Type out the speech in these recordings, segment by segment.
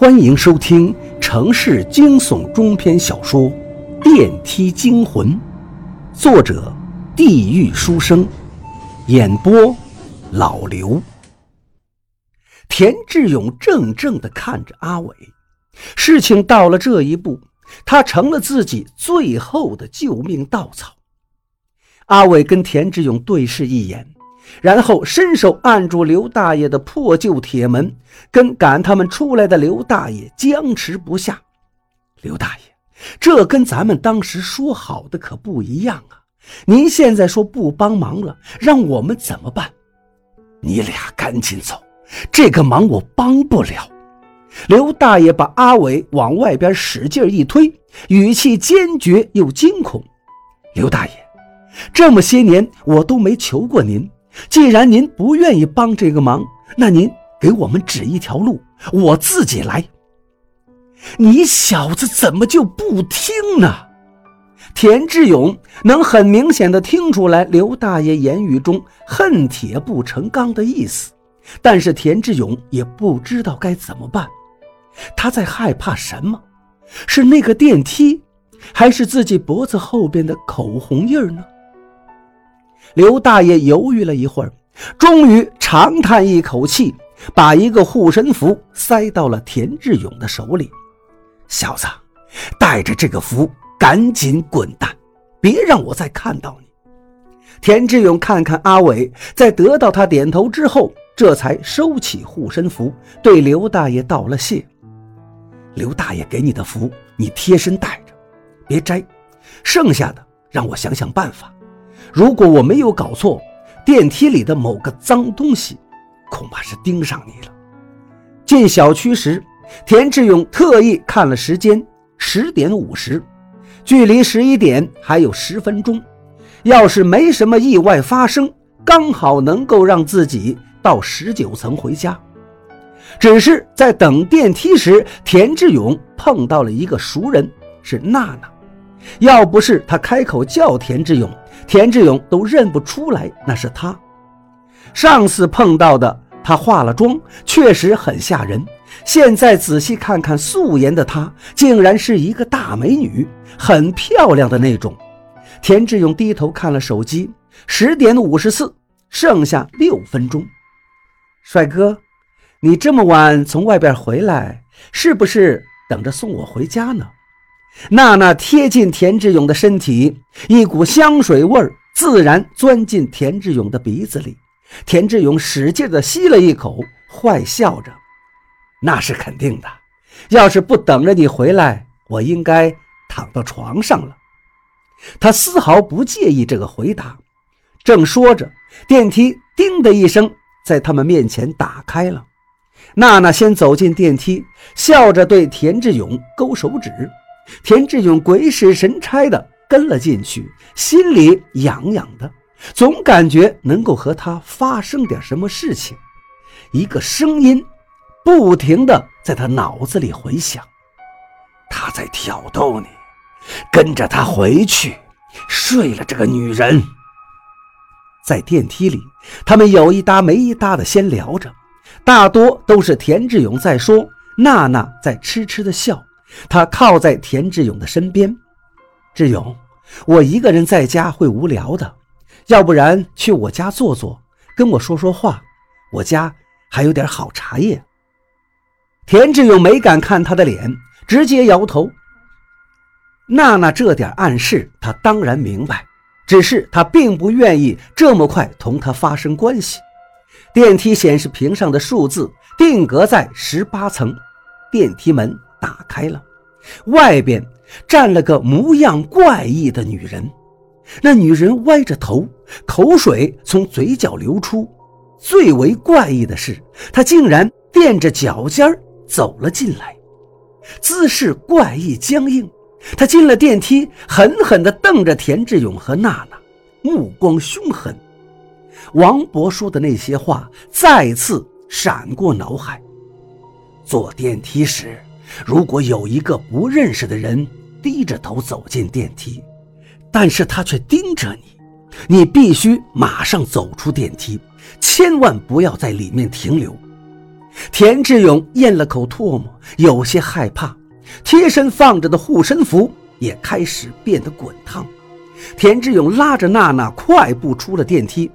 欢迎收听城市惊悚中篇小说《电梯惊魂》，作者：地狱书生，演播：老刘。田志勇怔怔地看着阿伟，事情到了这一步，他成了自己最后的救命稻草。阿伟跟田志勇对视一眼。然后伸手按住刘大爷的破旧铁门，跟赶他们出来的刘大爷僵持不下。刘大爷，这跟咱们当时说好的可不一样啊！您现在说不帮忙了，让我们怎么办？你俩赶紧走，这个忙我帮不了。刘大爷把阿伟往外边使劲一推，语气坚决又惊恐：“刘大爷，这么些年我都没求过您。”既然您不愿意帮这个忙，那您给我们指一条路，我自己来。你小子怎么就不听呢？田志勇能很明显的听出来刘大爷言语中恨铁不成钢的意思，但是田志勇也不知道该怎么办。他在害怕什么？是那个电梯，还是自己脖子后边的口红印儿呢？刘大爷犹豫了一会儿，终于长叹一口气，把一个护身符塞到了田志勇的手里。小子，带着这个符赶紧滚蛋，别让我再看到你。田志勇看看阿伟，在得到他点头之后，这才收起护身符，对刘大爷道了谢。刘大爷给你的符，你贴身带着，别摘，剩下的让我想想办法。如果我没有搞错，电梯里的某个脏东西，恐怕是盯上你了。进小区时，田志勇特意看了时间，十点五十，距离十一点还有十分钟。要是没什么意外发生，刚好能够让自己到十九层回家。只是在等电梯时，田志勇碰到了一个熟人，是娜娜。要不是他开口叫田志勇，田志勇都认不出来那是他。上次碰到的他化了妆，确实很吓人。现在仔细看看素颜的她，竟然是一个大美女，很漂亮的那种。田志勇低头看了手机，十点五十四，剩下六分钟。帅哥，你这么晚从外边回来，是不是等着送我回家呢？娜娜贴近田志勇的身体，一股香水味儿自然钻进田志勇的鼻子里。田志勇使劲地吸了一口，坏笑着：“那是肯定的。要是不等着你回来，我应该躺到床上了。”他丝毫不介意这个回答。正说着，电梯“叮”的一声在他们面前打开了。娜娜先走进电梯，笑着对田志勇勾手指。田志勇鬼使神差的跟了进去，心里痒痒的，总感觉能够和他发生点什么事情。一个声音不停的在他脑子里回响：“他在挑逗你，跟着他回去，睡了这个女人。”在电梯里，他们有一搭没一搭的先聊着，大多都是田志勇在说，娜娜在痴痴的笑。他靠在田志勇的身边，志勇，我一个人在家会无聊的，要不然去我家坐坐，跟我说说话。我家还有点好茶叶。田志勇没敢看他的脸，直接摇头。娜娜这点暗示，他当然明白，只是他并不愿意这么快同他发生关系。电梯显示屏上的数字定格在十八层，电梯门。打开了，外边站了个模样怪异的女人。那女人歪着头，口水从嘴角流出。最为怪异的是，她竟然垫着脚尖走了进来，姿势怪异僵硬。她进了电梯，狠狠地瞪着田志勇和娜娜，目光凶狠。王博说的那些话再次闪过脑海。坐电梯时。如果有一个不认识的人低着头走进电梯，但是他却盯着你，你必须马上走出电梯，千万不要在里面停留。田志勇咽了口唾沫，有些害怕，贴身放着的护身符也开始变得滚烫。田志勇拉着娜娜快步出了电梯，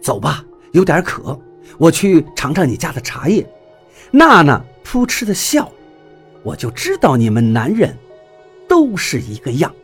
走吧，有点渴，我去尝尝你家的茶叶。娜娜扑哧的笑，我就知道你们男人都是一个样。